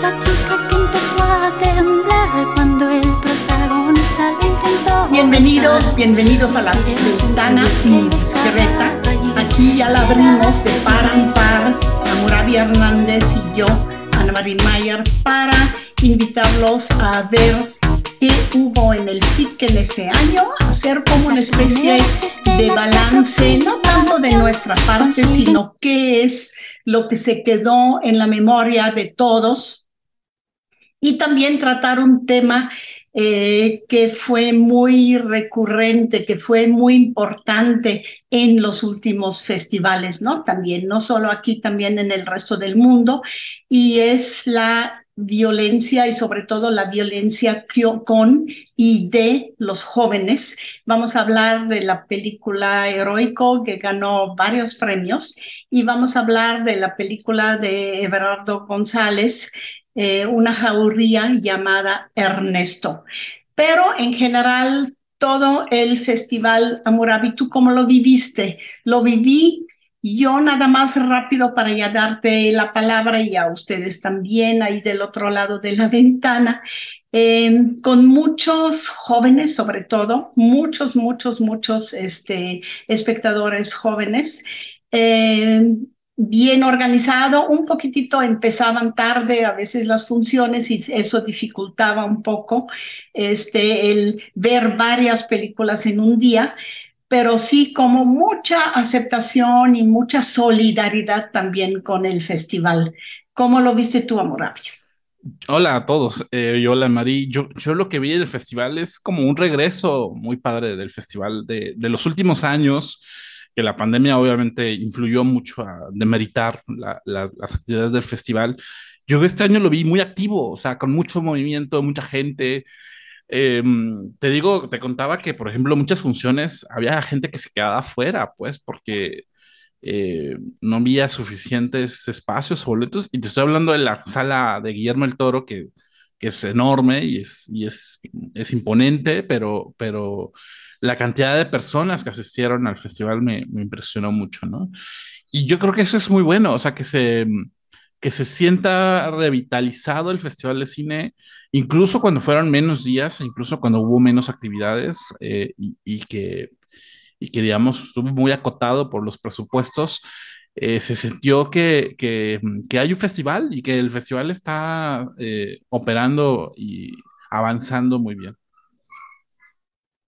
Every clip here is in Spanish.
Esa chica que empezó a temblar cuando el protagonista le intentó. Bienvenidos, bienvenidos a la ventana allí, Aquí ya la abrimos de par en par, Amurabi Hernández y yo, Ana María Mayer, para invitarlos a ver qué hubo en el FIC en ese año, hacer como una especie de balance, no tanto de nuestra parte, sino qué es lo que se quedó en la memoria de todos y también tratar un tema eh, que fue muy recurrente, que fue muy importante en los últimos festivales, ¿no? También, no solo aquí, también en el resto del mundo, y es la violencia y sobre todo la violencia con y de los jóvenes. Vamos a hablar de la película Heroico que ganó varios premios y vamos a hablar de la película de Everardo González, eh, una jauría llamada Ernesto. Pero en general, todo el festival Amurabi, ¿tú cómo lo viviste? Lo viví yo nada más rápido para ya darte la palabra y a ustedes también ahí del otro lado de la ventana, eh, con muchos jóvenes sobre todo, muchos, muchos, muchos este, espectadores jóvenes. Eh, bien organizado, un poquitito empezaban tarde a veces las funciones y eso dificultaba un poco este, el ver varias películas en un día, pero sí como mucha aceptación y mucha solidaridad también con el festival. ¿Cómo lo viste tú, Amorabio? Hola a todos, eh, hola Mari. Yo, yo lo que vi del festival es como un regreso muy padre del festival de, de los últimos años, que la pandemia obviamente influyó mucho a demeritar la, la, las actividades del festival. Yo este año lo vi muy activo, o sea, con mucho movimiento, mucha gente. Eh, te digo, te contaba que, por ejemplo, muchas funciones había gente que se quedaba afuera, pues, porque eh, no había suficientes espacios o boletos. Y te estoy hablando de la sala de Guillermo el Toro, que, que es enorme y, es, y es, es imponente, pero, pero la cantidad de personas que asistieron al festival me, impresionó mucho, ¿no? Y yo creo que eso es muy bueno, o sea, que se, que se sienta revitalizado el Festival de Cine, incluso cuando fueron menos días, incluso cuando hubo menos actividades eh, y, y, que, y que, digamos, estuvo muy acotado por los presupuestos. Eh, se sintió que, que, que, hay un festival y que el festival está eh, operando y avanzando muy bien.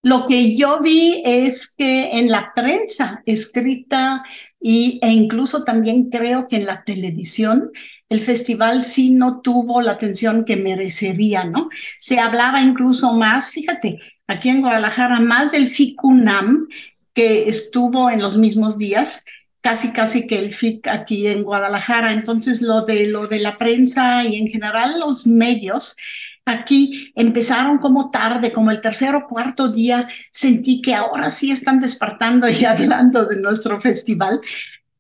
Lo que yo vi es que en la prensa escrita y, e incluso también creo que en la televisión, el festival sí no tuvo la atención que merecería, ¿no? Se hablaba incluso más, fíjate, aquí en Guadalajara, más del FICUNAM, que estuvo en los mismos días, casi casi que el FIC aquí en Guadalajara. Entonces, lo de, lo de la prensa y en general los medios aquí empezaron como tarde, como el tercer o cuarto día, sentí que ahora sí están despertando y hablando de nuestro festival,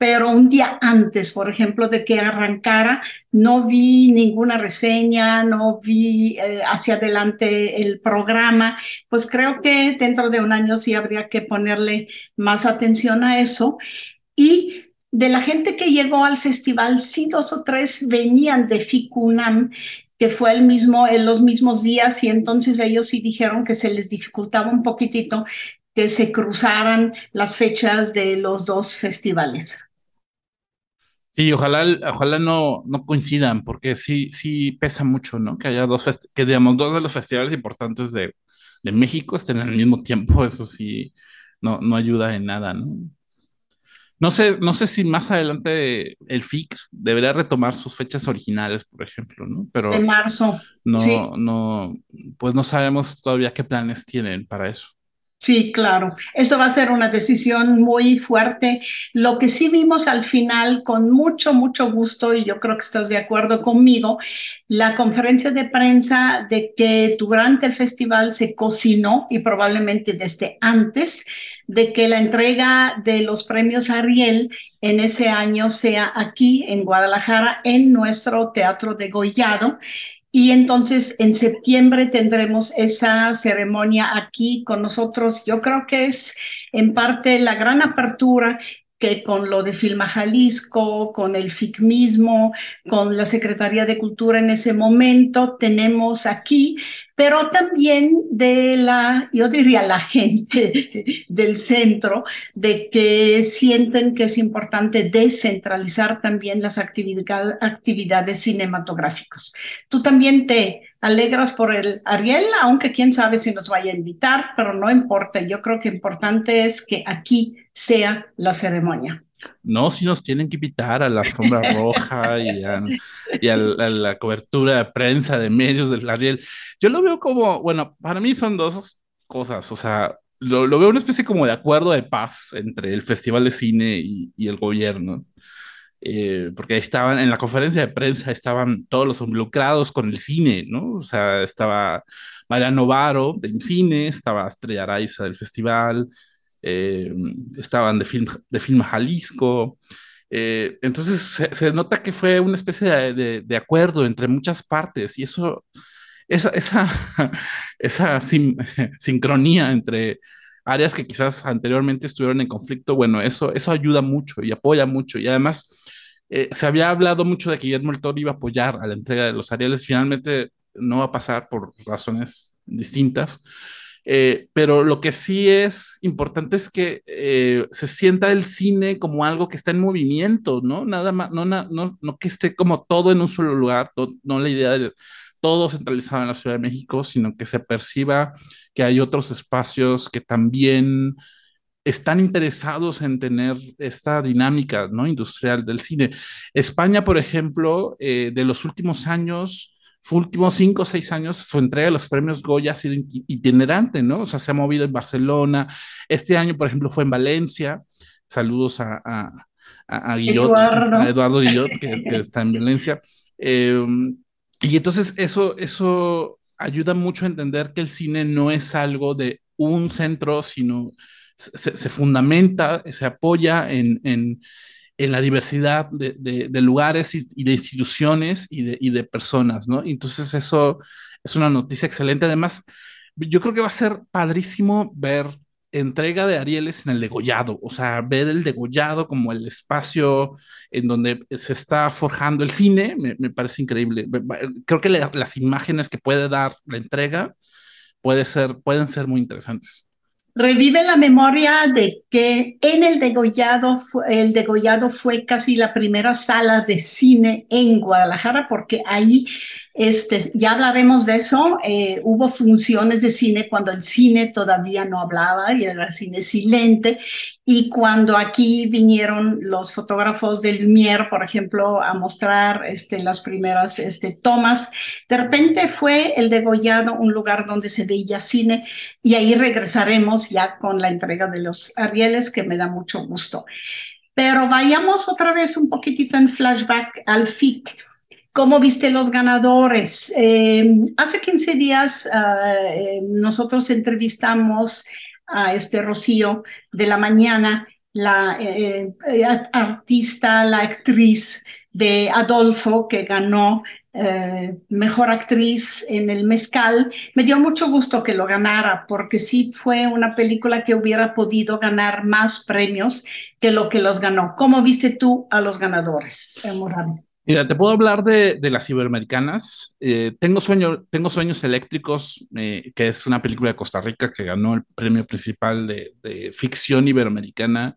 pero un día antes, por ejemplo, de que arrancara, no vi ninguna reseña, no vi eh, hacia adelante el programa, pues creo que dentro de un año sí habría que ponerle más atención a eso. Y de la gente que llegó al festival, sí dos o tres venían de FICUNAM, que fue el mismo, en los mismos días, y entonces ellos sí dijeron que se les dificultaba un poquitito que se cruzaran las fechas de los dos festivales. Sí, ojalá, ojalá no, no coincidan, porque sí, sí pesa mucho, ¿no? Que haya dos, que digamos, dos de los festivales importantes de, de México estén al mismo tiempo, eso sí, no, no ayuda en nada, ¿no? No sé, no sé si más adelante el FIC debería retomar sus fechas originales, por ejemplo, ¿no? Pero de marzo. No, no, pues no sabemos todavía qué planes tienen para eso. Sí, claro. Eso va a ser una decisión muy fuerte. Lo que sí vimos al final, con mucho, mucho gusto, y yo creo que estás de acuerdo conmigo, la conferencia de prensa de que durante el festival se cocinó y probablemente desde antes de que la entrega de los premios Ariel en ese año sea aquí en Guadalajara, en nuestro Teatro de Gollado. Y entonces en septiembre tendremos esa ceremonia aquí con nosotros. Yo creo que es en parte la gran apertura que con lo de Filma Jalisco, con el FIC mismo, con la Secretaría de Cultura en ese momento, tenemos aquí, pero también de la, yo diría la gente del centro, de que sienten que es importante descentralizar también las actividades cinematográficas. Tú también te alegras por el Ariel, aunque quién sabe si nos vaya a invitar, pero no importa. Yo creo que importante es que aquí sea la ceremonia. No, si nos tienen que invitar a la alfombra roja y, a, la cobertura de prensa de medios del Ariel. Yo lo veo como, bueno, para mí son dos cosas, o sea, lo, veo una especie como de acuerdo de paz entre el Festival de Cine y, el gobierno. Eh, porque estaban en la conferencia de prensa, estaban todos los involucrados con el cine, ¿no? O sea, estaba Mariano Varo de Cine, estaba Estrella Araiza del festival, eh, estaban de Film, de film Jalisco. Eh, entonces se, nota que fue una especie de, acuerdo entre muchas partes y eso, esa, esa, esa sincronía entre áreas que quizás anteriormente estuvieron en conflicto, bueno, eso, eso ayuda mucho y apoya mucho y además eh, se había hablado mucho de que Guillermo el Toro iba a apoyar a la entrega de los Ariales, finalmente no va a pasar por razones distintas. Eh, pero lo que sí es importante es que eh, se sienta el cine como algo que está en movimiento, ¿no? Nada más, no, no, no que esté como todo en un solo lugar, no, la idea de todo centralizado en la Ciudad de México, sino que se perciba que hay otros espacios que también están interesados en tener esta dinámica ¿no? industrial del cine. España, por ejemplo, eh, de los últimos años, últimos cinco o seis años, su entrega de los premios Goya ha sido itinerante, ¿no? O sea, se ha movido en Barcelona. Este año, por ejemplo, fue en Valencia. Saludos a, a, a, Eduardo. Guillot, que, está en Valencia. Em, y entonces eso, eso ayuda mucho a entender que el cine no es algo de un centro, sino se, fundamenta, se apoya en, en en la diversidad de, de, lugares y, de instituciones y de, y de personas, ¿no? Entonces eso es una noticia excelente. Además, yo creo que va a ser padrísimo ver entrega de Arieles en el degollado, o sea, ver el degollado como el espacio en donde se está forjando el cine, me, me parece increíble. Creo que las imágenes que puede dar la entrega puede ser, pueden ser muy interesantes revive la memoria de que en el degollado, el degollado fue casi la primera sala de cine en Guadalajara, porque ahí este, ya hablaremos de eso. Eh, hubo funciones de cine cuando el cine todavía no hablaba y era cine silente. Y cuando aquí vinieron los fotógrafos del Lumière, por ejemplo, a mostrar este, las primeras este, tomas, de repente fue el degollado un lugar donde se veía cine y ahí regresaremos ya con la entrega de los Arieles, que me da mucho gusto. Pero vayamos otra vez un poquitito en flashback al FIC ¿Cómo viste los ganadores? Eh, hace 15 días ah, eh, nosotros entrevistamos a este Rocío de la mañana, la eh, artista, la actriz de Adolfo, que ganó mejor actriz en el Mezcal. Me dio mucho gusto que lo ganara, porque sí fue una película que hubiera podido ganar más premios que lo que los ganó. ¿Cómo viste tú a los ganadores, Morán? Mira, te puedo hablar de, de las iberoamericanas. Eh, tengo, sueño, tengo Sueños Eléctricos, eh, que es una película de Costa Rica que ganó el premio principal de, de ficción iberoamericana.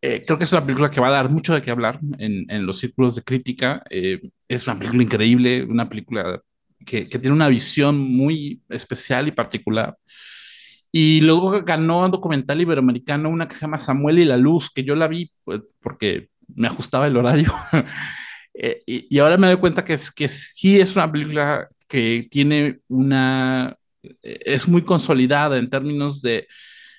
Eh, creo que es una película que va a dar mucho de qué hablar en, en los círculos de crítica. es una película increíble, una película que, que, tiene una visión muy especial y particular. Y luego ganó un documental iberoamericano, una que se llama Samuel y la Luz, que yo la vi pues, porque me ajustaba el horario. Eh, y, ahora me doy cuenta que, es, que sí es una película que tiene una, eh, es muy consolidada en términos de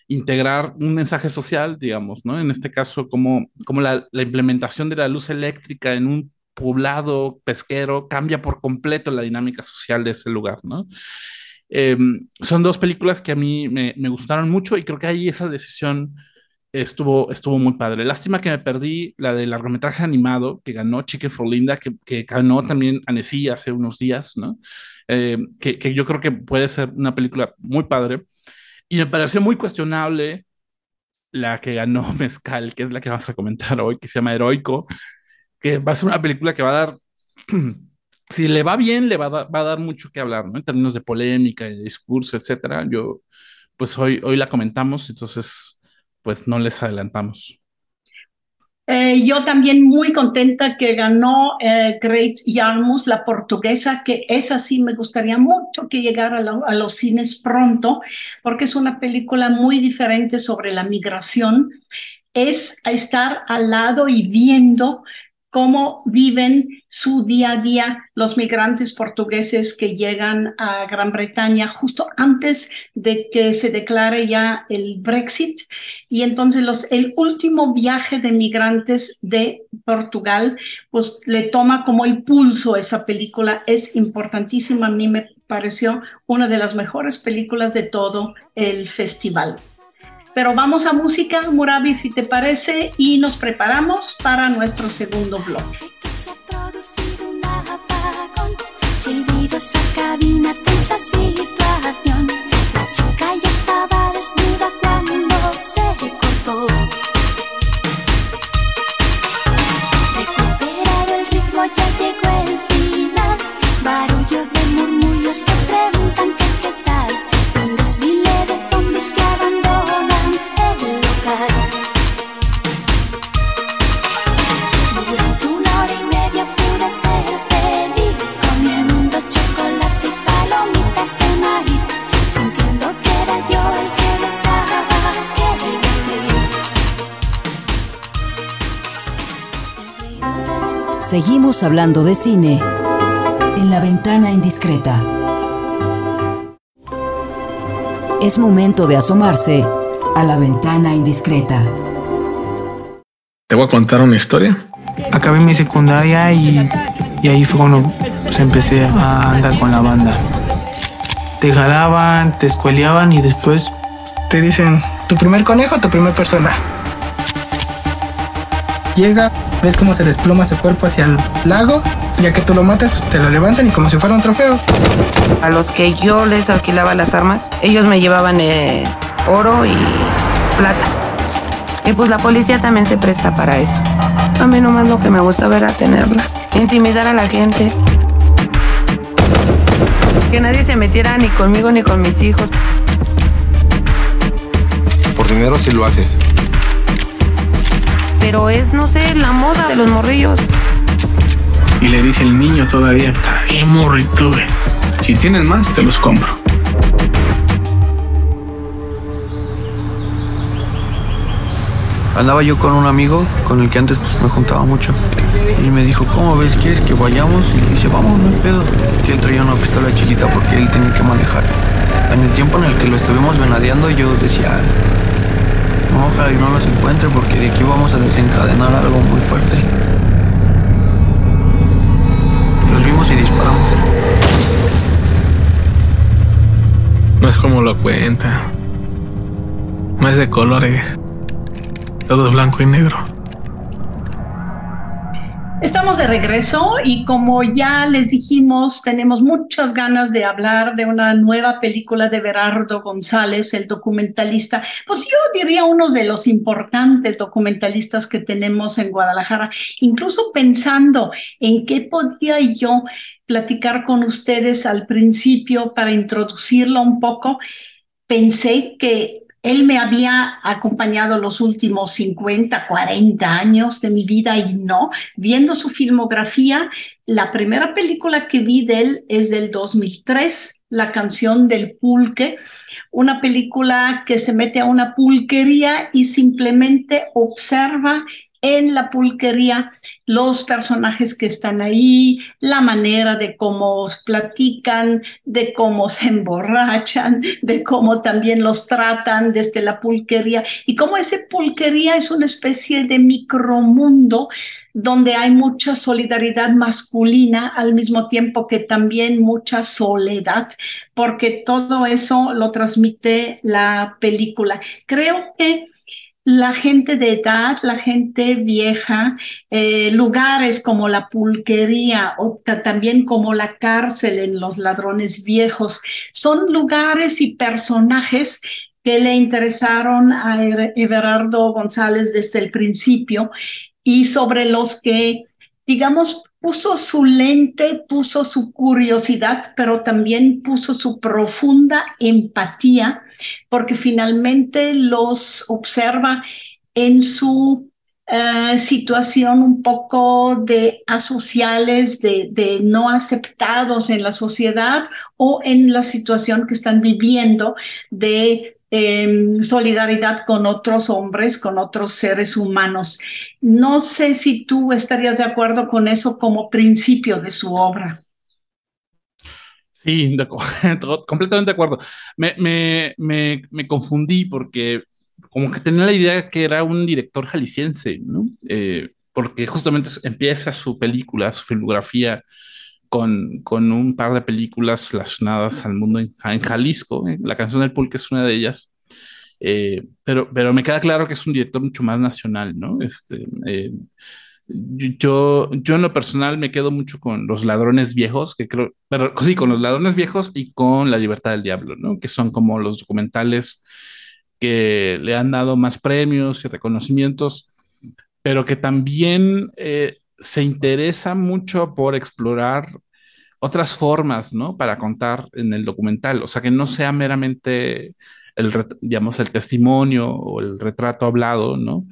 integrar un mensaje social, digamos, ¿no? En este caso, como, como la, implementación de la luz eléctrica en un poblado pesquero cambia por completo la dinámica social de ese lugar, ¿no? Em, son dos películas que a mí me, me, gustaron mucho y creo que hay esa decisión estuvo, estuvo muy padre. Lástima que me perdí la del largometraje animado que ganó Chicken for Linda, que, que ganó también Annecy hace unos días, ¿no? Eh, que, que, yo creo que puede ser una película muy padre. Y me pareció muy cuestionable la que ganó Mezcal, que es la que vamos a comentar hoy, que se llama Heroico, que va a ser una película que va a dar, si le va bien, le va a, dar, va a dar mucho que hablar, ¿no? En términos de polémica, de discurso, etcétera. Yo, pues hoy, hoy la comentamos, entonces pues no les adelantamos. Eh, yo también muy contenta que ganó eh, Great Yarmouth, la portuguesa, que es así, me gustaría mucho que llegara a, a, los cines pronto, porque es una película muy diferente sobre la migración. Es estar al lado y viendo cómo viven su día a día los migrantes portugueses que llegan a Gran Bretaña justo antes de que se declare ya el Brexit. Y entonces los, el último viaje de migrantes de Portugal, pues le toma como el pulso esa película. Es importantísima. A mí me pareció una de las mejores películas de todo el festival. Pero vamos a música, Murabi, si te parece, y nos preparamos para nuestro segundo cortó. Recuperar el ritmo, ya llegó el final. Barullo de murmullos que preguntan qué tal. Un desfile de zombies que abandonan. Seguimos hablando de cine en la ventana indiscreta. Es momento de asomarse a la ventana indiscreta. Te voy a contar una historia. Acabé mi secundaria y, y ahí fue cuando pues, empecé a andar con la banda. Te jalaban, te escueleaban y después te dicen tu primer conejo, tu primer persona. Llega, ves cómo se desploma su cuerpo hacia el lago, ya que tú lo matas, pues te lo levantan y como si fuera un trofeo. A los que yo les alquilaba las armas, ellos me llevaban eh, oro y plata. Y pues la policía también se presta para eso. A mí nomás lo que me gusta ver a tenerlas. Intimidar a la gente. Que nadie se metiera ni conmigo ni con mis hijos. Por dinero sí lo haces. Pero es, no sé, la moda de los morrillos. Y le dice el niño todavía, está bien morrito, güey. Si tienes más, te los compro. andaba yo con un amigo con el que antes pues, me juntaba mucho. Y me dijo, ¿cómo ves? ¿Quieres que vayamos? Y dice, vamos, no hay pedo. Que él traía una pistola chiquita porque él tenía que manejar. En el tiempo en el que lo estuvimos venadeando, yo decía, y no los encuentre porque de aquí vamos a desencadenar algo muy fuerte. Pues vimos y disparamos. No es como lo cuenta. No es de colores. Todo blanco y negro. Estamos de regreso y como ya les dijimos, tenemos muchas ganas de hablar de una nueva película de Berardo González, el documentalista, pues yo diría uno de los importantes documentalistas que tenemos en Guadalajara, incluso pensando en qué podía yo platicar con ustedes al principio para introducirlo un poco, pensé que él me había acompañado los últimos 50, 40 años de mi vida y no, viendo su filmografía, la primera película que vi de él es del 2003, La canción del pulque, una película que se mete a una pulquería y simplemente observa en la pulquería los personajes que están ahí, la manera de cómo platican, de cómo se emborrachan, de cómo también los tratan desde la pulquería y cómo esa pulquería es una especie de micromundo donde hay mucha solidaridad masculina al mismo tiempo que también mucha soledad, porque todo eso lo transmite la película. Creo que la gente de edad, la gente vieja, eh, lugares como la pulquería o también como la cárcel en los ladrones viejos, son lugares y personajes que le interesaron a Everardo González desde el principio y sobre los que, digamos, puso su lente, puso su curiosidad, pero también puso su profunda empatía, porque finalmente los observa en su eh, situación un poco de asociales, de, de, no aceptados en la sociedad o en la situación que están viviendo de solidaridad con otros hombres, con otros seres humanos. No sé si tú estarías de acuerdo con eso como principio de su obra. Sí, completamente de acuerdo. Me, me, me, me, confundí porque como que tenía la idea que era un director jalisciense, ¿no? Eh, porque justamente empieza su película, su filmografía con, con un par de películas relacionadas al mundo en, Jalisco. ¿eh? La canción del pulque es una de ellas. Eh, pero, pero me queda claro que es un director mucho más nacional, ¿no? Este, eh, yo, yo en lo personal me quedo mucho con Los Ladrones Viejos, que creo, pero sí, con Los Ladrones Viejos y con La Libertad del Diablo, ¿no? Que son como los documentales que le han dado más premios y reconocimientos, pero que también se interesa mucho por explorar otras formas, ¿no? Para contar en el documental, o sea, que no sea meramente el, digamos, el testimonio o el retrato hablado, ¿no?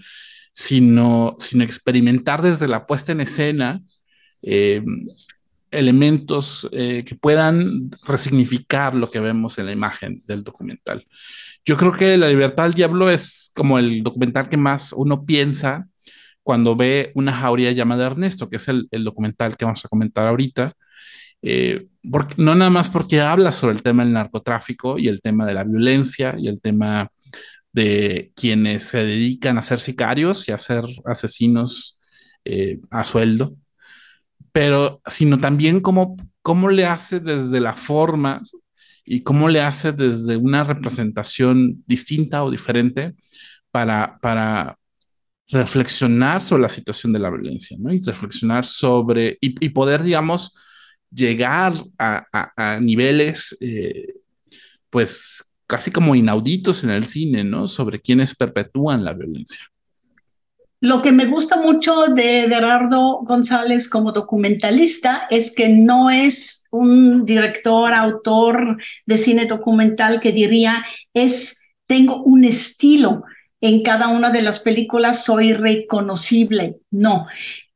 Sino, sino experimentar desde la puesta en escena eh, elementos eh, que puedan resignificar lo que vemos en la imagen del documental. Yo creo que La libertad del diablo es como el documental que más uno piensa cuando ve una jauría llamada Ernesto, que es el, documental que vamos a comentar ahorita, eh, porque, no nada más porque habla sobre el tema del narcotráfico y el tema de la violencia y el tema de quienes se dedican a ser sicarios y a ser asesinos eh, a sueldo, pero sino también cómo, cómo le hace desde la forma y cómo le hace desde una representación distinta o diferente para, para, reflexionar sobre la situación de la violencia, ¿no? Y reflexionar sobre, y, poder, digamos, llegar a, niveles, eh, pues, casi como inauditos en el cine, ¿no? Sobre quienes perpetúan la violencia. Lo que me gusta mucho de Gerardo González como documentalista es que no es un director, autor de cine documental que diría, es, tengo un estilo, en cada una de las películas soy reconocible. No.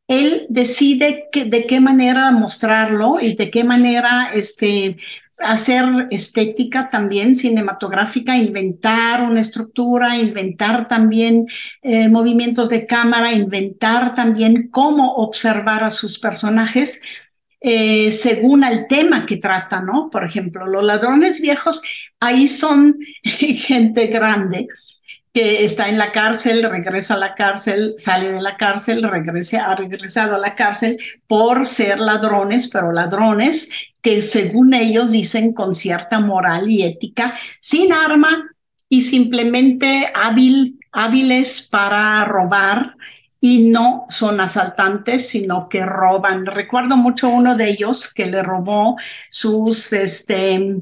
Él decide de qué manera mostrarlo y de qué manera este, hacer estética también cinematográfica, inventar una estructura, inventar también eh, movimientos de cámara, inventar también cómo observar a sus personajes. Eh, según el tema que trata, ¿no? Por ejemplo, los ladrones viejos, ahí son gente grande que está en la cárcel, regresa a la cárcel, sale de la cárcel, regresa, ha regresado a la cárcel por ser ladrones, pero ladrones que según ellos dicen con cierta moral y ética, sin arma y simplemente hábil, hábiles para robar y no son asaltantes, sino que roban. Recuerdo mucho uno de ellos que le robó sus este,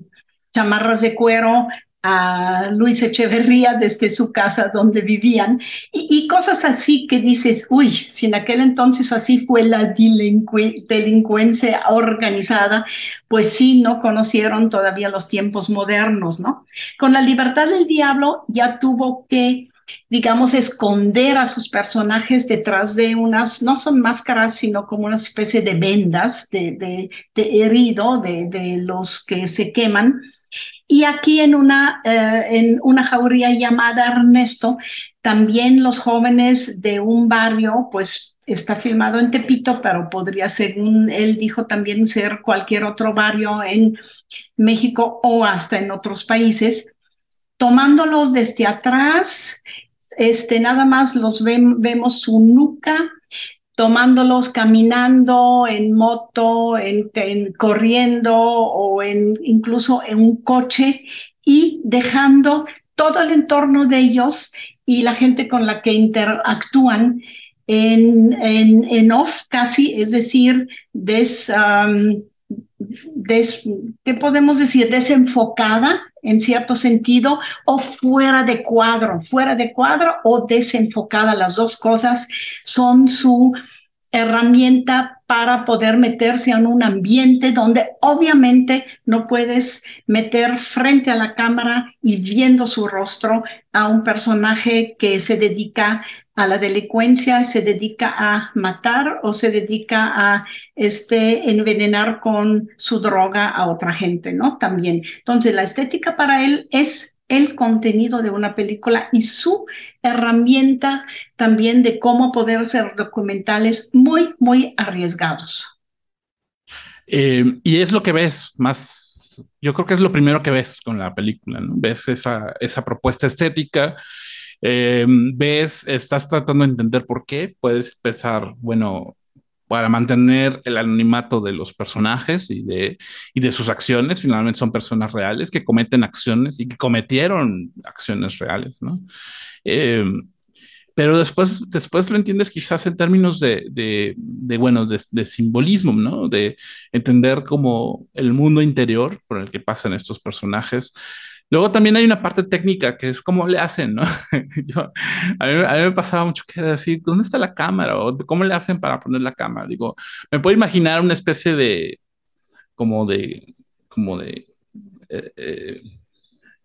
chamarras de cuero a Luis Echeverría desde su casa donde vivían y, cosas así que dices, uy, si en aquel entonces así fue la delincuencia organizada, pues sí, no conocieron todavía los tiempos modernos, ¿no? Con la libertad del diablo ya tuvo que digamos, esconder a sus personajes detrás de unas, no son máscaras, sino como una especie de vendas de, de, herido, de, de, los que se queman. Y aquí en una, eh, en una jauría llamada Ernesto, también los jóvenes de un barrio, pues está filmado en Tepito, pero podría, según él dijo, también ser cualquier otro barrio en México o hasta en otros países, tomándolos desde atrás, este, nada más los vemos su nuca, tomándolos caminando en moto, en, corriendo o en, incluso en un coche y dejando todo el entorno de ellos y la gente con la que interactúan en, en, off casi, es decir, des, ¿qué podemos decir? Desenfocada en cierto sentido o fuera de cuadro, fuera de cuadro o desenfocada. Las dos cosas son su herramienta para poder meterse en un ambiente donde obviamente no puedes meter frente a la cámara y viendo su rostro a un personaje que se dedica a la delincuencia, se dedica a matar o se dedica a este, envenenar con su droga a otra gente, ¿no? También. Entonces, la estética para él es el contenido de una película y su herramienta también de cómo poder ser documentales muy, muy arriesgados. Eh, y es lo que ves más, yo creo que es lo primero que ves con la película, ¿no? Ves esa, esa propuesta estética eh, ves, estás tratando de entender por qué, puedes pensar, bueno, para mantener el anonimato de los personajes y de, y de sus acciones, finalmente son personas reales que cometen acciones y que cometieron acciones reales, ¿no? Eh, pero después, después lo entiendes quizás en términos de, de, de bueno, de, de, simbolismo, ¿no? De entender como el mundo interior por el que pasan estos personajes Luego también hay una parte técnica que es cómo le hacen, ¿no? A, mí, me pasaba mucho que decir, ¿dónde está la cámara? O cómo le hacen para poner la cámara. Digo, me puedo imaginar una especie de, como de, como de, eh, eh,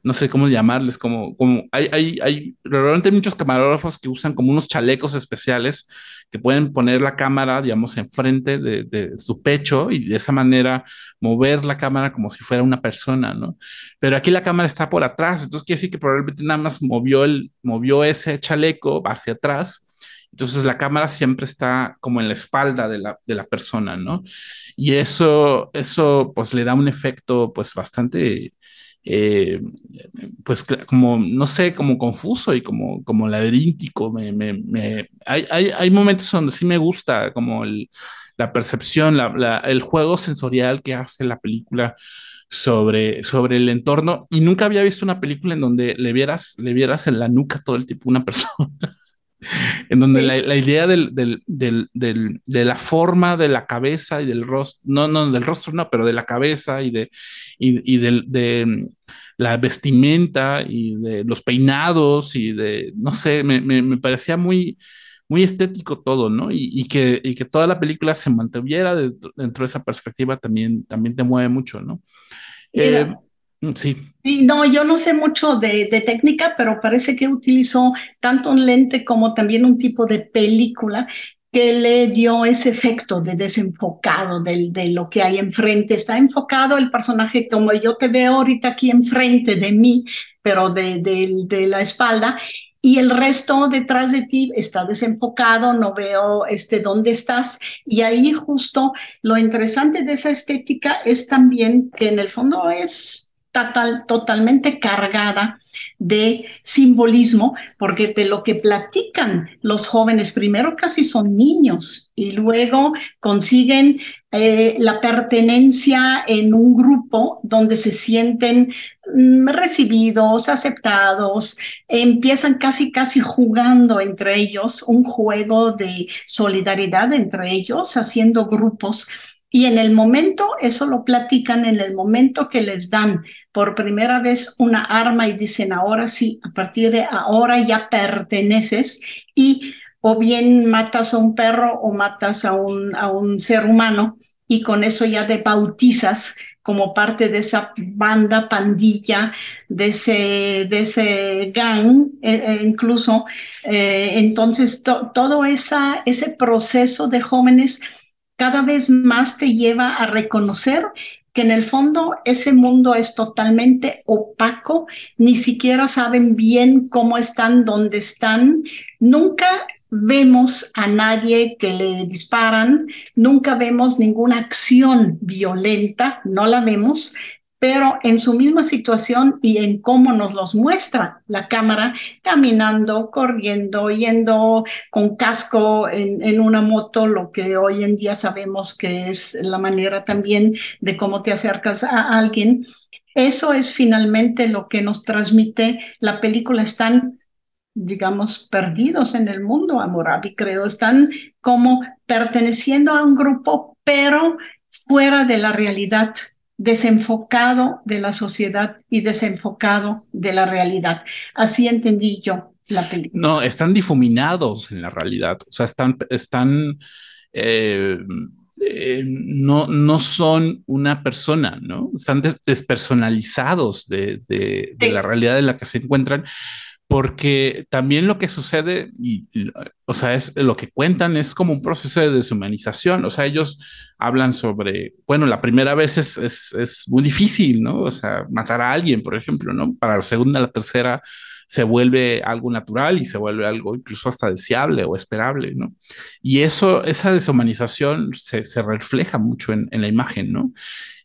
no sé cómo llamarles, como, como hay, hay, hay, realmente muchos camarógrafos que usan como unos chalecos especiales que pueden poner la cámara, digamos, enfrente de, de su pecho y de esa manera mover la cámara como si fuera una persona, ¿no? Pero aquí la cámara está por atrás, entonces quiere decir que probablemente nada más movió, el, movió ese chaleco hacia atrás, entonces la cámara siempre está como en la espalda de la, de la persona, ¿no? Y eso, eso pues le da un efecto pues bastante eh, pues como, no sé, como confuso y como, como laberíntico. Me, me, hay, hay, hay, momentos donde sí me gusta como el, la percepción, la, el juego sensorial que hace la película sobre, sobre el entorno. Y nunca había visto una película en donde le vieras, le vieras en la nuca todo el tiempo una persona. en donde la, la, idea del, del, del, de la forma de la cabeza y del rostro, no, no, del rostro no, pero de la cabeza y de, y, y de la vestimenta y de los peinados y de, no sé, me, me, me parecía muy, muy estético todo, ¿no? Y, y, que, y que toda la película se mantuviera dentro, dentro, de esa perspectiva también, también te mueve mucho, ¿no? Eh, Sí. No, yo no sé mucho de, técnica, pero parece que utilizó tanto un lente como también un tipo de película que le dio ese efecto de desenfocado de, lo que hay enfrente. Está enfocado el personaje como yo te veo ahorita aquí enfrente de mí, pero de la espalda, y el resto detrás de ti está desenfocado, no veo este, dónde estás. Y ahí justo lo interesante de esa estética es también que en el fondo es total, totalmente cargada de simbolismo, porque de lo que platican los jóvenes, primero casi son niños y luego consiguen eh, la pertenencia en un grupo donde se sienten mm, recibidos, aceptados, empiezan casi, casi jugando entre ellos, un juego de solidaridad entre ellos, haciendo grupos y en el momento, eso lo platican, en el momento que les dan por primera vez una arma y dicen, ahora sí, a partir de ahora ya perteneces y o bien matas a un perro o matas a un, a un ser humano y con eso ya te bautizas como parte de esa banda, pandilla, de ese, de ese gang, e, e incluso. Eh, entonces, todo esa, ese proceso de jóvenes cada vez más te lleva a reconocer que en el fondo ese mundo es totalmente opaco, ni siquiera saben bien cómo están, dónde están, nunca vemos a nadie que le disparan, nunca vemos ninguna acción violenta, no la vemos, pero en su misma situación y en cómo nos los muestra la cámara, caminando, corriendo, yendo con casco en, una moto, lo que hoy en día sabemos que es la manera también de cómo te acercas a alguien. Eso es finalmente lo que nos transmite la película. Están, digamos, perdidos en el mundo, Amorabi, creo. Están como perteneciendo a un grupo, pero fuera de la realidad desenfocado de la sociedad y desenfocado de la realidad. Así entendí yo la película. No, están difuminados en la realidad, o sea, están, están eh, eh, no, no son una persona, ¿no? Están despersonalizados de, de, de la realidad en la que se encuentran porque también lo que sucede, y, o sea, es lo que cuentan es como un proceso de deshumanización, o sea, ellos hablan sobre, bueno, la primera vez es, es, es muy difícil, ¿no? O sea, matar a alguien, por ejemplo, ¿no? Para la segunda, la tercera se vuelve algo natural y se vuelve algo incluso hasta deseable o esperable, ¿no? Y eso, esa deshumanización se, se refleja mucho en, en la imagen, ¿no?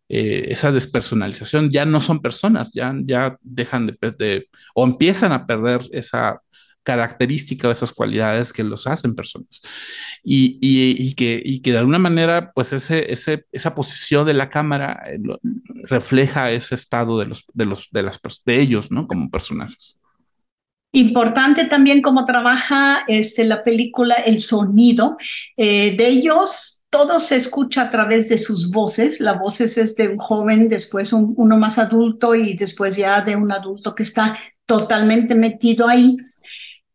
Eh, esa despersonalización, ya no son personas, ya, ya dejan de, o empiezan a perder esa característica o esas cualidades que los hacen personas. Y, y, que, y que de alguna manera, pues ese, ese, esa posición de la cámara eh, refleja ese estado de, los, de, los, de, las, de ellos, ¿no? Como personajes. Importante también cómo trabaja este, la película, el sonido eh, de ellos todo se escucha a través de sus voces. La voz es de un joven, después uno más adulto y después ya de un adulto que está totalmente metido ahí.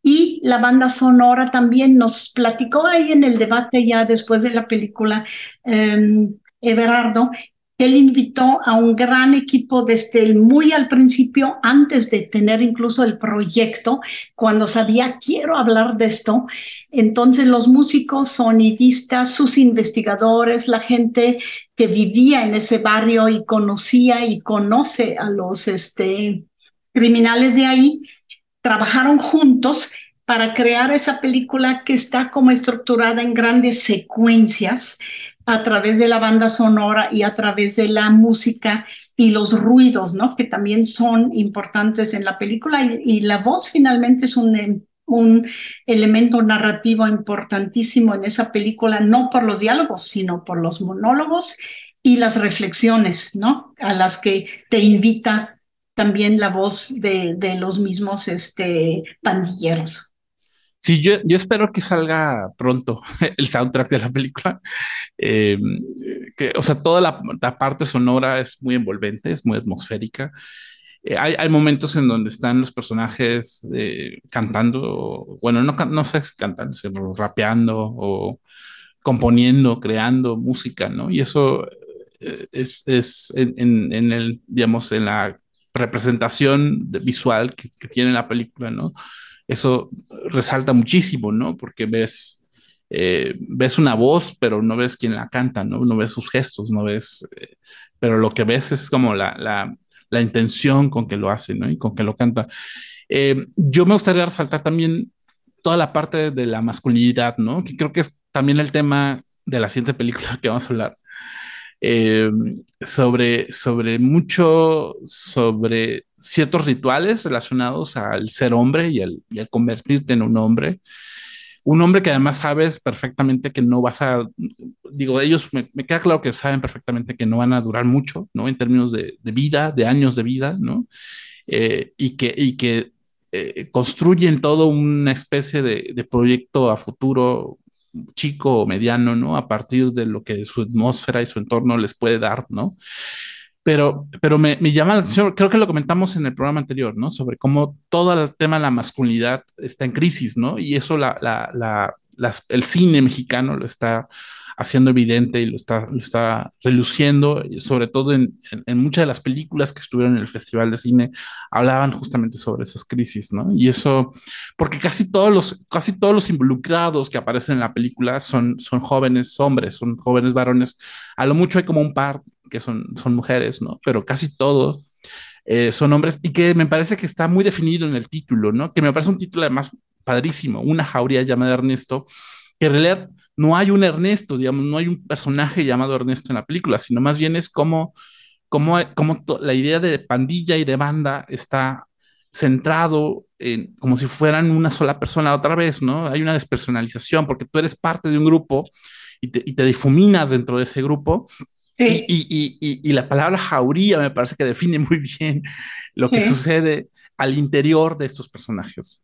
Y la banda sonora también nos platicó ahí en el debate ya después de la película, eh, Everardo, él invitó a un gran equipo desde el muy al principio, antes de tener incluso el proyecto, cuando sabía, quiero hablar de esto. Entonces los músicos, sonidistas, sus investigadores, la gente que vivía en ese barrio y conocía y conoce a los este, criminales de ahí, trabajaron juntos para crear esa película que está como estructurada en grandes secuencias a través de la banda sonora y a través de la música y los ruidos, ¿no? Que también son importantes en la película y, la voz finalmente es un, un elemento narrativo importantísimo en esa película, no por los diálogos, sino por los monólogos y las reflexiones, ¿no? A las que te invita también la voz de, de los mismos este, pandilleros. Sí, yo, yo espero que salga pronto el soundtrack de la película. Eh, que, o sea, toda la, parte sonora es muy envolvente, es muy atmosférica. Eh, hay, hay, momentos en donde están los personajes eh, cantando, bueno, no, no sé si cantando, sino rapeando o componiendo, creando música, ¿no? Y eso es, es en, en, el, digamos, en la representación visual que, que tiene la película, ¿no? Eso resalta muchísimo, ¿no? Porque ves, eh, ves una voz, pero no ves quién la canta, ¿no? No ves sus gestos, no ves, eh, pero lo que ves es como la, la, la, intención con que lo hace, ¿no? Y con que lo canta. Eh, yo me gustaría resaltar también toda la parte de la masculinidad, ¿no? Que creo que es también el tema de la siguiente película que vamos a hablar. Eh, sobre, sobre mucho, sobre ciertos rituales relacionados al ser hombre y al, y al convertirte en un hombre un hombre que además sabes perfectamente que no vas a, digo, ellos me, queda claro que saben perfectamente que no van a durar mucho, ¿no? En términos de, vida, de años de vida, ¿no? Eh, y que, y que eh, construyen todo una especie de, de, proyecto a futuro chico o mediano, ¿no? A partir de lo que su atmósfera y su entorno les puede dar, ¿no? Pero, pero me, me, llama la atención, creo que lo comentamos en el programa anterior, ¿no? Sobre cómo todo el tema de la masculinidad está en crisis, ¿no? Y eso la, la, la, el cine mexicano lo está haciendo evidente y lo está, lo está reluciendo, sobre todo en, en, muchas de las películas que estuvieron en el Festival de Cine, hablaban justamente sobre esas crisis, ¿no? Y eso, porque casi todos los, casi todos los involucrados que aparecen en la película son, son jóvenes hombres, son jóvenes varones, a lo mucho hay como un par que son, son mujeres, ¿no? Pero casi todo eh, son hombres y que me parece que está muy definido en el título, ¿no? Que me parece un título además padrísimo, una jauría llamada Ernesto, que en realidad no hay un Ernesto, digamos, no hay un personaje llamado Ernesto en la película, sino más bien es como, como, como la idea de pandilla y de banda está centrado en como si fueran una sola persona otra vez, ¿no? Hay una despersonalización porque tú eres parte de un grupo y te, y te difuminas dentro de ese grupo. Sí. Y, y, y, y, la palabra jauría me parece que define muy bien lo que sucede al interior de estos personajes.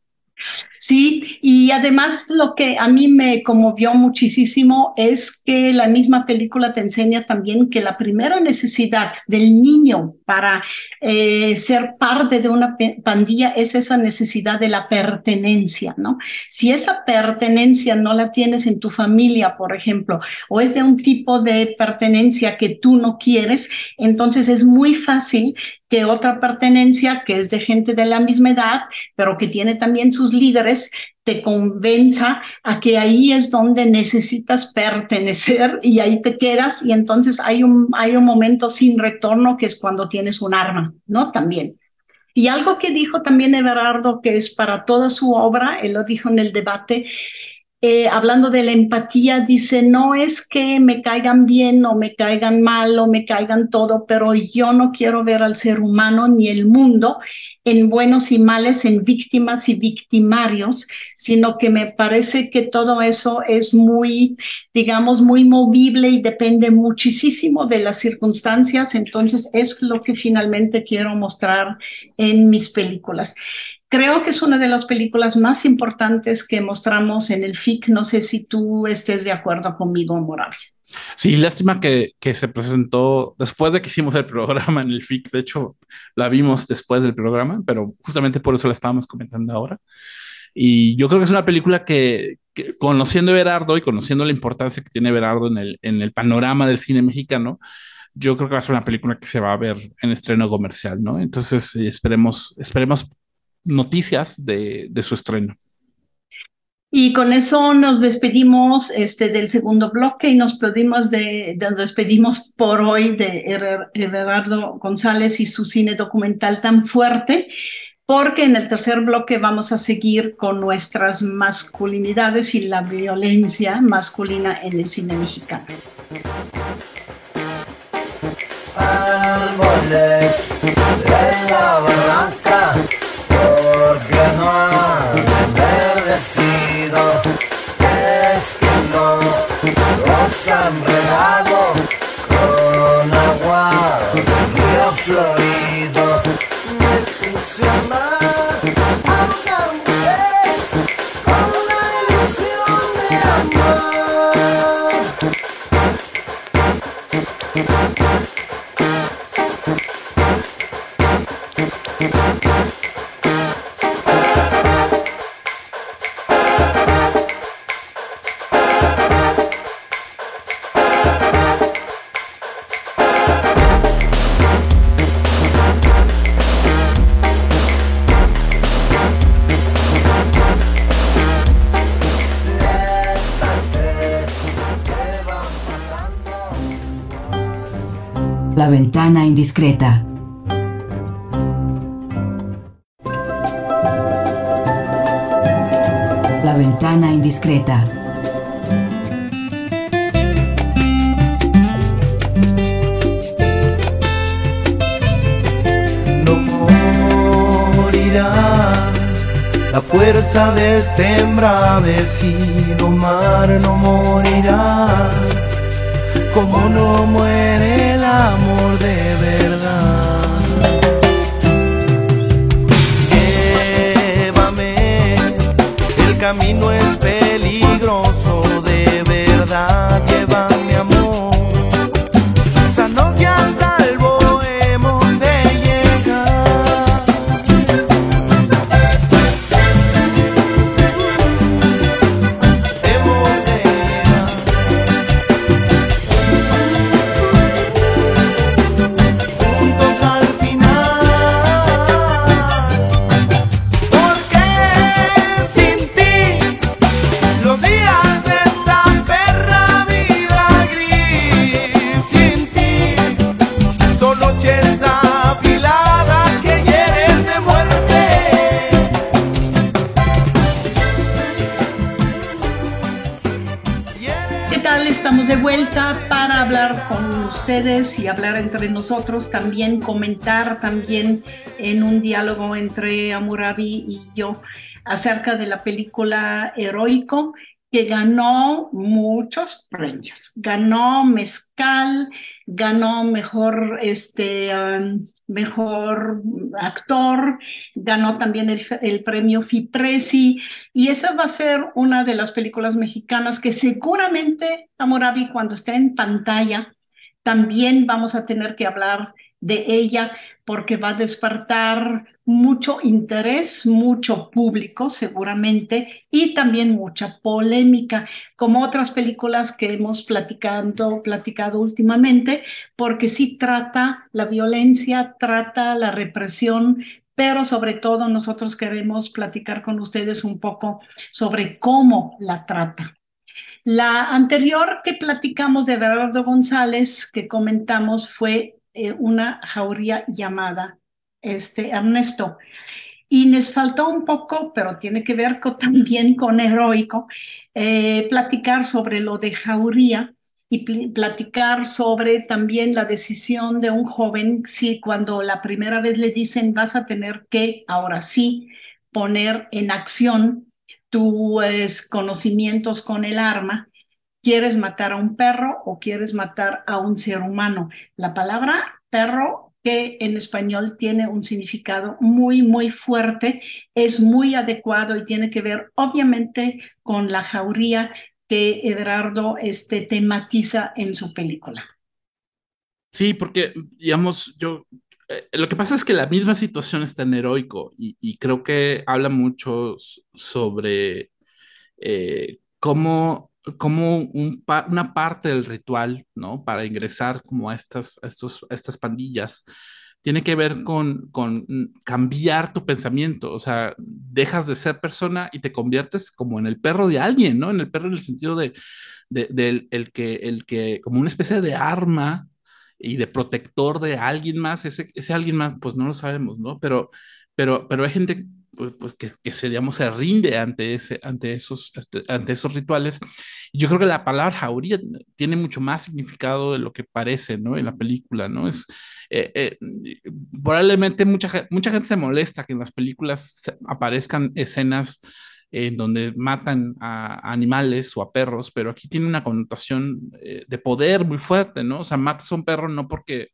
Sí, y además lo que a mí me conmovió muchísimo es que la misma película te enseña también que la primera necesidad del niño para eh, ser parte de una pandilla es esa necesidad de la pertenencia, ¿no? Si esa pertenencia no la tienes en tu familia, por ejemplo, o es de un tipo de pertenencia que tú no quieres, entonces es muy fácil que otra pertenencia que es de gente de la misma edad, pero que tiene también sus líderes, te convenza a que ahí es donde necesitas pertenecer y ahí te quedas y entonces hay un, hay un momento sin retorno que es cuando tienes un arma, ¿no? También. Y algo que dijo también Everardo, que es para toda su obra, él lo dijo en el debate, eh, hablando de la empatía, dice, no es que me caigan bien o me caigan mal o me caigan todo, pero yo no quiero ver al ser humano ni el mundo en buenos y males, en víctimas y victimarios, sino que me parece que todo eso es muy, digamos, muy movible y depende muchísimo de las circunstancias. Entonces, es lo que finalmente quiero mostrar en mis películas. Creo que es una de las películas más importantes que mostramos en el FIC. No sé si tú estés de acuerdo conmigo, Moravia. Sí, lástima que, que, se presentó después de que hicimos el programa en el FIC. De hecho, la vimos después del programa, pero justamente por eso la estábamos comentando ahora. Y yo creo que es una película que, que conociendo a Berardo y conociendo la importancia que tiene Berardo en el, en el panorama del cine mexicano, yo creo que va a ser una película que se va a ver en estreno comercial, ¿no? Entonces, esperemos, esperemos noticias de, de su estreno. Y con eso nos despedimos este, del segundo bloque y nos pedimos de, de, despedimos por hoy de Everardo González y su cine documental tan fuerte, porque en el tercer bloque vamos a seguir con nuestras masculinidades y la violencia masculina en el cine mexicano. Árboles de la barranca porque no ha enverdecido, es que no los han regado ventana indiscreta. La ventana indiscreta. No morirá la fuerza de este embravecido mar, no morirá como no muere amor de verdad. Llévame, el camino es peligroso de verdad, y hablar entre nosotros, también comentar también en un diálogo entre Amurabi y yo acerca de la película Heroico que ganó muchos premios. Ganó Mezcal, ganó mejor, este, mejor actor, ganó también el, el premio FIPRESI, y esa va a ser una de las películas mexicanas que seguramente, Amorabi, cuando esté en pantalla, también vamos a tener que hablar de ella porque va a despertar mucho interés, mucho público seguramente y también mucha polémica, como otras películas que hemos platicado, platicado últimamente, porque sí trata la violencia, trata la represión, pero sobre todo nosotros queremos platicar con ustedes un poco sobre cómo la trata. La anterior que platicamos de Bernardo González, que comentamos, fue eh, una jauría llamada este, Ernesto. Y nos faltó un poco, pero tiene que ver también con heroico, eh, platicar sobre lo de jauría y pl- platicar sobre también la decisión de un joven, si cuando la primera vez le dicen vas a tener que, ahora sí, poner en acción tus conocimientos con el arma, ¿quieres matar a un perro o quieres matar a un ser humano? La palabra perro que en español tiene un significado muy, muy fuerte, es muy adecuado y tiene que ver obviamente con la jauría que Eduardo este, tematiza en su película. Sí, porque, digamos, yo, lo que pasa es que la misma situación está en Heroico y, y creo que habla mucho sobre eh, cómo, cómo un pa- una parte del ritual, ¿no? Para ingresar como a estas, estos, estas pandillas, tiene que ver con, con cambiar tu pensamiento, o sea, dejas de ser persona y te conviertes como en el perro de alguien, ¿no? En el perro en el sentido de, de- del el que, el que, como una especie de arma y de protector de alguien más, ese, ese alguien más, pues no lo sabemos, ¿no? Pero, pero, pero hay gente pues, pues, que, que se, digamos, se rinde ante, ese, ante, esos, este, ante esos rituales. Yo creo que la palabra jauría tiene mucho más significado de lo que parece, ¿no? En la película, ¿no? Es, eh, eh, probablemente mucha, mucha gente se molesta que en las películas aparezcan escenas en donde matan a, animales o a perros, pero aquí tiene una connotación eh, de poder muy fuerte, ¿no? O sea, matas a un perro no porque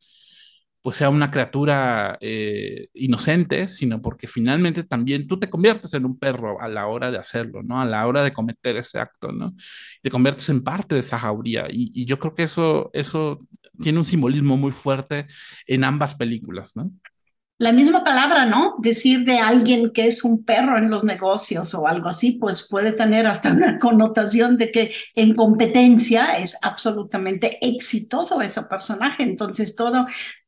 pues sea una criatura eh, inocente, sino porque finalmente también tú te conviertes en un perro a la hora de hacerlo, ¿no? A la hora de cometer ese acto, ¿no? Te conviertes en parte de esa jauría y, y yo creo que eso, eso tiene un simbolismo muy fuerte en ambas películas, ¿no? La misma palabra, ¿no? Decir de alguien que es un perro en los negocios o algo así, pues puede tener hasta una connotación de que en competencia es absolutamente exitoso ese personaje. Entonces, todo,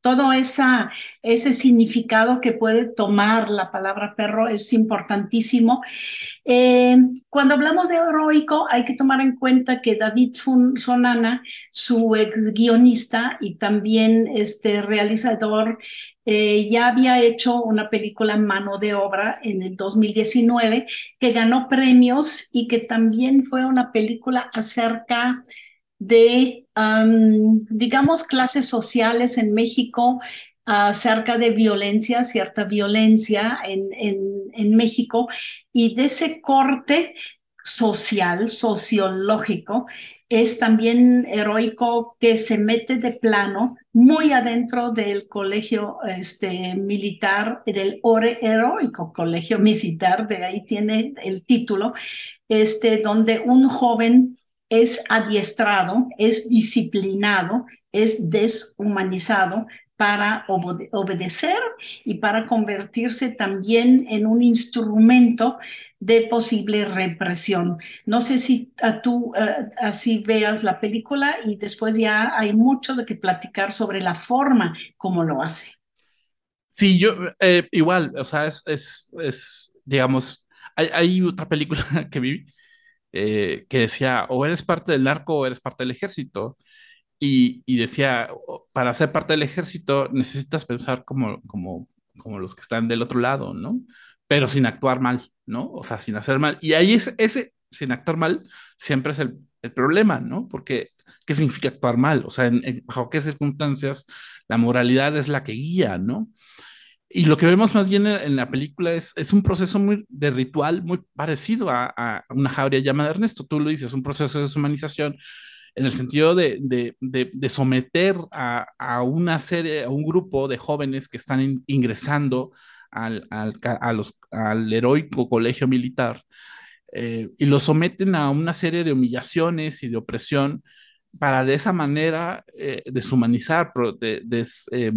todo ese significado que puede tomar la palabra perro es importantísimo. Eh, cuando hablamos de heroico, hay que tomar en cuenta que David Son- Sonana, su ex guionista y también este realizador, eh, ya había hecho una película Mano de Obra en el 2019 que ganó premios y que también fue una película acerca de, um, digamos, clases sociales en México acerca de violencia, cierta violencia en, en, en, en México y de ese corte social, sociológico, es también heroico que se mete de plano muy adentro del colegio este, militar, del Ore Heroico Colegio Militar, de ahí tiene el título, este, donde un joven es adiestrado, es disciplinado, es deshumanizado para obedecer y para convertirse también en un instrumento de posible represión. No sé si tú uh, así veas la película y después ya hay mucho de que platicar sobre la forma como lo hace. Sí, yo eh, igual, o sea, es, es, es digamos, hay, hay, otra película que vi eh, que decía, o eres parte del narco o eres parte del ejército. Y, decía, para ser parte del ejército necesitas pensar como, como, como los que están del otro lado, ¿no? Pero sin actuar mal, ¿no? O sea, sin hacer mal. Y ahí es, ese, sin actuar mal, siempre es el, el problema, ¿no? Porque, ¿qué significa actuar mal? O sea, en, bajo qué circunstancias la moralidad es la que guía, ¿no? Y lo que vemos más bien en, la película es, es, un proceso muy de ritual muy parecido a, a una jauría llamada Ernesto. Tú lo dices, un proceso de deshumanización en el sentido de, de, de, de someter a, a, una serie, a un grupo de jóvenes que están in, ingresando al, al, a los, al heroico colegio militar eh, y los someten a una serie de humillaciones y de opresión para de esa manera eh, deshumanizar, de, eh,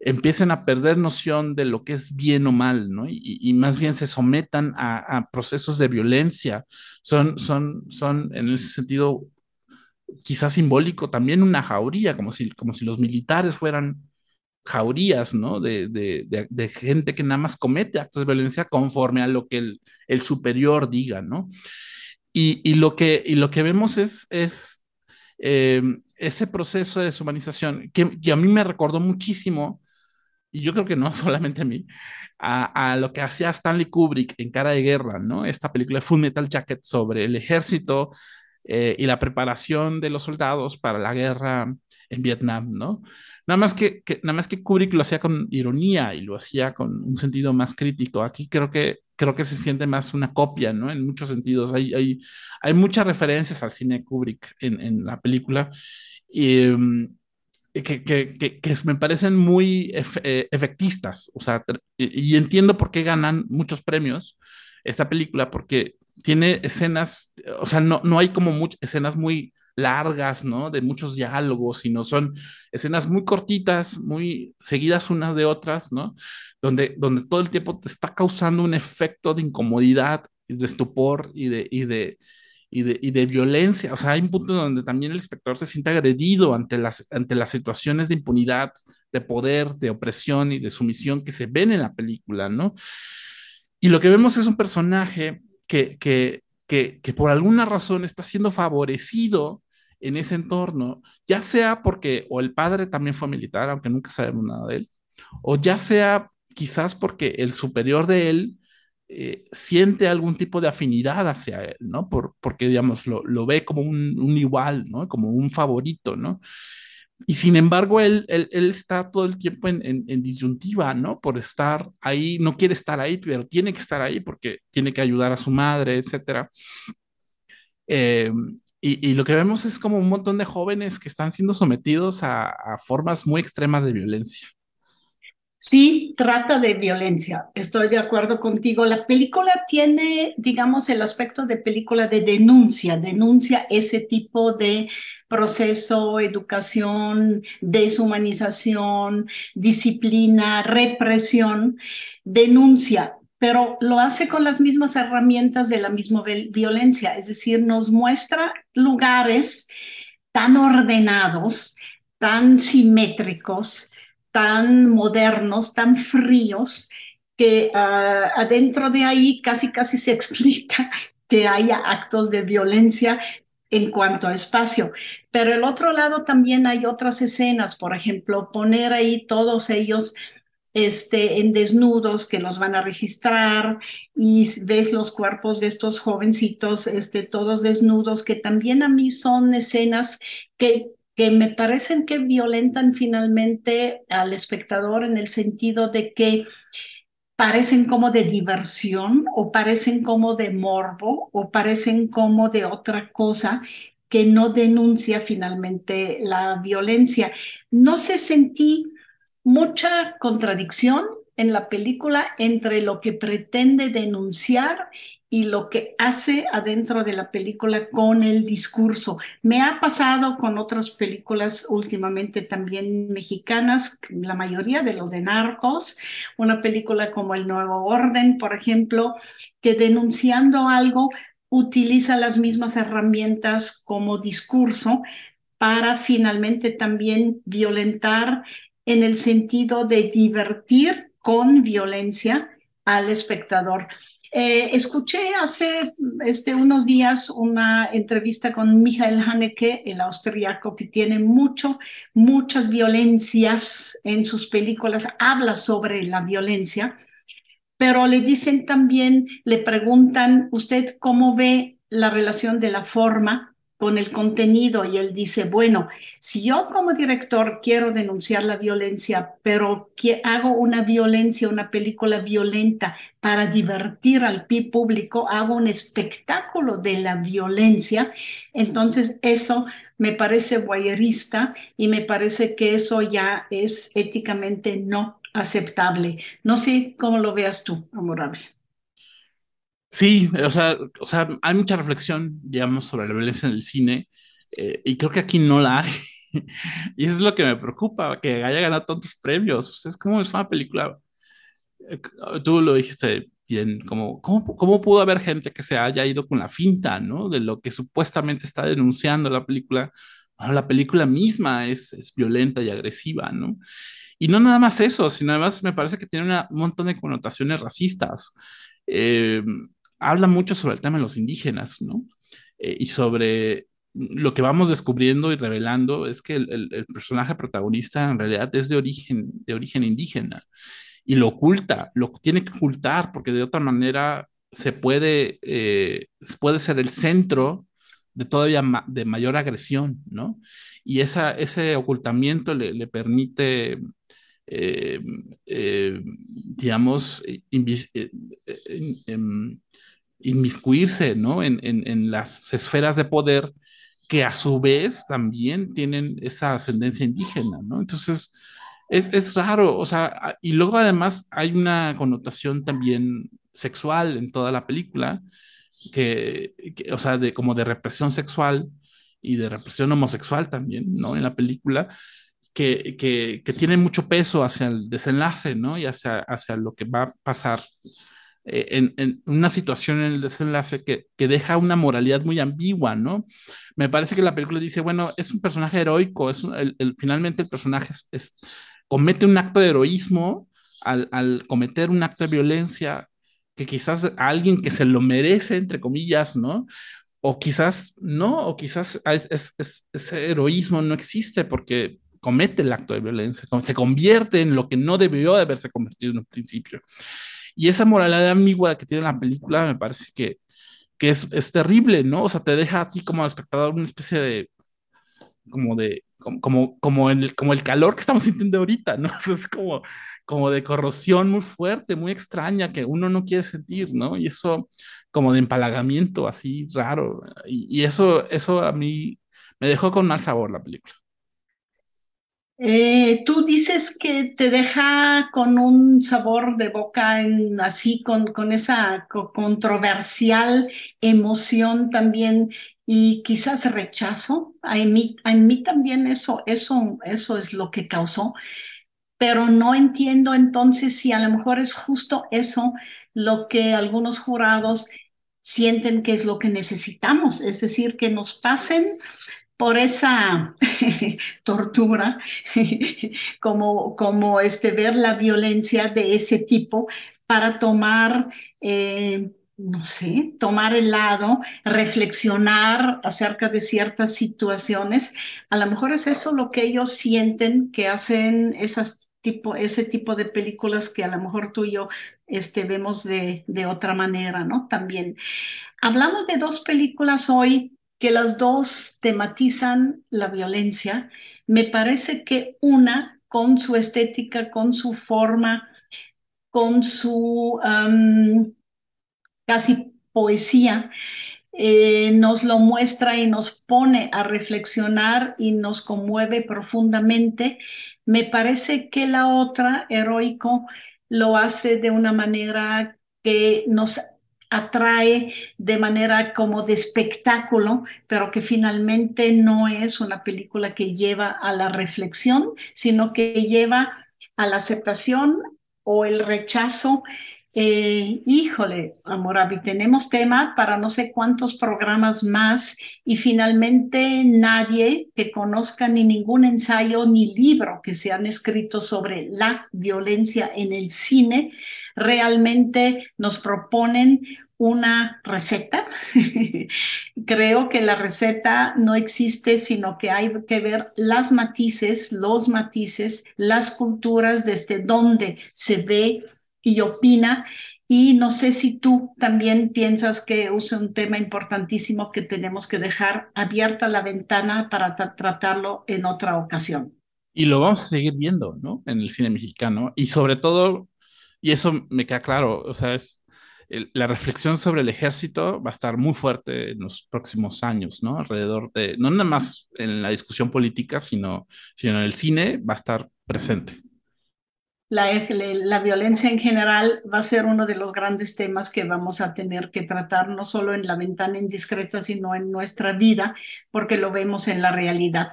empiecen a perder noción de lo que es bien o mal, ¿no? Y, y más bien se sometan a, a, procesos de violencia. Son, son, son en ese sentido quizás simbólico, también una jauría, como si, como si los militares fueran jaurías, ¿no? De, de, de, de, gente que nada más comete actos de violencia conforme a lo que el, el superior diga, ¿no? Y, y, lo, que, y lo que vemos es, es eh, ese proceso de deshumanización que, que, a mí me recordó muchísimo, y yo creo que no solamente a mí, a, a, lo que hacía Stanley Kubrick en Cara de Guerra, ¿no? Esta película Full Metal Jacket sobre el ejército eh, y la preparación de los soldados para la guerra en Vietnam, ¿no? Nada más que, que, nada más que Kubrick lo hacía con ironía y lo hacía con un sentido más crítico. Aquí creo que, creo que se siente más una copia, ¿no? En muchos sentidos. Hay, hay, hay muchas referencias al cine de Kubrick en, en la película y, um, que, que, que, me parecen muy eh, efectistas. O sea, y, y entiendo por qué ganan muchos premios esta película, porque tiene escenas, o sea, no, no hay como muchas escenas muy largas, ¿no? De muchos diálogos, sino son escenas muy cortitas, muy seguidas unas de otras, ¿no? Donde, donde todo el tiempo te está causando un efecto de incomodidad, de estupor y de, y de, y de, y de violencia. O sea, hay un punto donde también el espectador se siente agredido ante las, ante las situaciones de impunidad, de poder, de opresión y de sumisión que se ven en la película, ¿no? Y lo que vemos es un personaje que, que, que, que por alguna razón está siendo favorecido en ese entorno, ya sea porque o el padre también fue militar, aunque nunca sabemos nada de él, o ya sea quizás porque el superior de él eh, siente algún tipo de afinidad hacia él, ¿no? Por, porque, digamos, lo, lo ve como un, un, igual, ¿no? Como un favorito, ¿no? Y sin embargo, él, él, él está todo el tiempo en, en, disyuntiva, ¿no? Por estar ahí, no quiere estar ahí, pero tiene que estar ahí porque tiene que ayudar a su madre, etcétera. Eh, y, y, lo que vemos es como un montón de jóvenes que están siendo sometidos a formas muy extremas de violencia. Sí, trata de violencia, estoy de acuerdo contigo. La película tiene, digamos, el aspecto de película de denuncia, denuncia ese tipo de proceso, educación, deshumanización, disciplina, represión, denuncia, pero lo hace con las mismas herramientas de la misma violencia, es decir, nos muestra lugares tan ordenados, tan simétricos, tan modernos, tan fríos, que uh, adentro de ahí casi casi se explica que haya actos de violencia en cuanto a espacio. Pero el otro lado también hay otras escenas, por ejemplo, poner ahí todos ellos este, en desnudos que los van a registrar y ves los cuerpos de estos jovencitos, este, todos desnudos, que también a mí son escenas que que me parecen que violentan finalmente al espectador en el sentido de que parecen como de diversión o parecen como de morbo o parecen como de otra cosa que no denuncia finalmente la violencia. No se sentí mucha contradicción en la película entre lo que pretende denunciar y lo que hace adentro de la película con el discurso. Me ha pasado con otras películas últimamente también mexicanas, la mayoría de los de narcos, una película como El Nuevo Orden, por ejemplo, que denunciando algo utiliza las mismas herramientas como discurso para finalmente también violentar en el sentido de divertir con violencia al espectador. Eh, escuché hace este, unos días una entrevista con Michael Haneke, el austriaco, que tiene mucho, muchas violencias en sus películas, habla sobre la violencia, pero le dicen también, le preguntan, ¿usted cómo ve la relación de la forma con el contenido y él dice, bueno, si yo como director quiero denunciar la violencia, pero que hago una violencia, una película violenta para divertir al público, hago un espectáculo de la violencia, entonces eso me parece voyerista y me parece que eso ya es éticamente no aceptable. No sé cómo lo veas tú, Amorable. Sí, o sea, o sea, hay mucha reflexión, digamos, sobre la violencia en el cine, eh, y creo que aquí no la hay. y eso es lo que me preocupa, que haya ganado tantos premios. O sea, es como es una película, eh, tú lo dijiste bien, como, ¿cómo, ¿cómo pudo haber gente que se haya ido con la finta, ¿no? De lo que supuestamente está denunciando la película. Bueno, la película misma es, es violenta y agresiva, ¿no? Y no nada más eso, sino además me parece que tiene un montón de connotaciones racistas. Eh, habla mucho sobre el tema de los indígenas, ¿no? Eh, y sobre lo que vamos descubriendo y revelando es que el, personaje protagonista en realidad es de origen, de origen indígena y lo oculta, lo tiene que ocultar porque de otra manera se puede, eh, puede ser el centro de todavía de mayor agresión, ¿no? Y esa, ese ocultamiento le, permite eh, digamos, inmiscuirse ¿no? en, en, las esferas de poder que a su vez también tienen esa ascendencia indígena, ¿no? Entonces, es, es raro, o sea, y luego además hay una connotación también sexual en toda la película, que, o sea, de, como de represión sexual y de represión homosexual también, ¿no? En la película, que, que, que tiene mucho peso hacia el desenlace, ¿no? Y hacia, hacia lo que va a pasar eh, en, una situación en el desenlace que, que, deja una moralidad muy ambigua, ¿no? Me parece que la película dice, bueno, es un personaje heroico, es el, finalmente el personaje es, comete un acto de heroísmo al, al, cometer un acto de violencia que quizás a alguien que se lo merece, entre comillas, ¿no? O quizás no, o quizás es, es, ese heroísmo no existe porque comete el acto de violencia, se convierte en lo que no debió de haberse convertido en un principio. Y esa moralidad ambigua que tiene la película me parece que, que es, es, terrible, ¿no? O sea, te deja a ti como espectador una especie de, como de, como, como, el, como el calor que estamos sintiendo ahorita, ¿no? es como, como de corrosión muy fuerte, muy extraña, que uno no quiere sentir, ¿no? Y eso como de empalagamiento así raro. Y, y eso, eso a mí me dejó con mal sabor la película. Eh, tú dices que te deja con un sabor de boca en, así, con, con esa controversial emoción también y quizás rechazo. A mí, a mí también eso, eso, eso es lo que causó, pero no entiendo entonces si a lo mejor es justo eso lo que algunos jurados sienten que es lo que necesitamos, es decir, que nos pasen por esa tortura, como, como este, ver la violencia de ese tipo para tomar, eh, no sé, tomar el lado, reflexionar acerca de ciertas situaciones. A lo mejor es eso lo que ellos sienten que hacen esas tipo, ese tipo de películas que a lo mejor tú y yo este, vemos de, de otra manera, ¿no? También. Hablamos de dos películas hoy que las dos tematizan la violencia. Me parece que una, con su estética, con su forma, con su casi poesía, eh, nos lo muestra y nos pone a reflexionar y nos conmueve profundamente. Me parece que la otra, Heroico, lo hace de una manera que nos atrae de manera como de espectáculo, pero que finalmente no es una película que lleva a la reflexión, sino que lleva a la aceptación o el rechazo eh, híjole, Amorabi, tenemos tema para no sé cuántos programas más y finalmente nadie que conozca ni ningún ensayo ni libro que se han escrito sobre la violencia en el cine realmente nos proponen una receta. Creo que la receta no existe, sino que hay que ver las matices, los matices, las culturas desde donde se ve y opina. Y no sé si tú también piensas que es un tema importantísimo que tenemos que dejar abierta la ventana para tratarlo en otra ocasión. Y lo vamos a seguir viendo, ¿no? En el cine mexicano. Y sobre todo, y eso me queda claro, o sea, es la reflexión sobre el ejército va a estar muy fuerte en los próximos años, ¿no? Alrededor de, no nada más en la discusión política, sino, sino en el cine va a estar presente la, violencia en general va a ser uno de los grandes temas que vamos a tener que tratar, no solo en la ventana indiscreta, sino en nuestra vida, porque lo vemos en la realidad.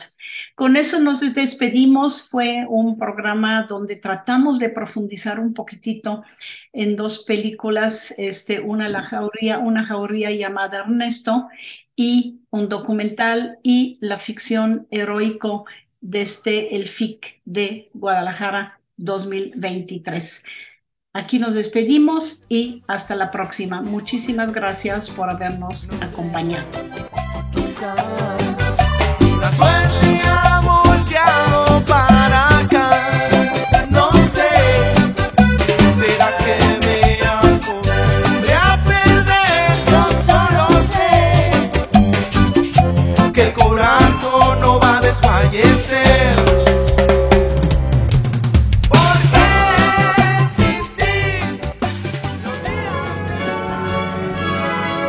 Con eso nos despedimos. Fue un programa donde tratamos de profundizar un poquitito en dos películas, este, una la jauría, una jauría llamada Ernesto y un documental y la ficción heroico desde el FIC de Guadalajara 2023. Aquí nos despedimos y hasta la próxima. Muchísimas gracias por habernos acompañado.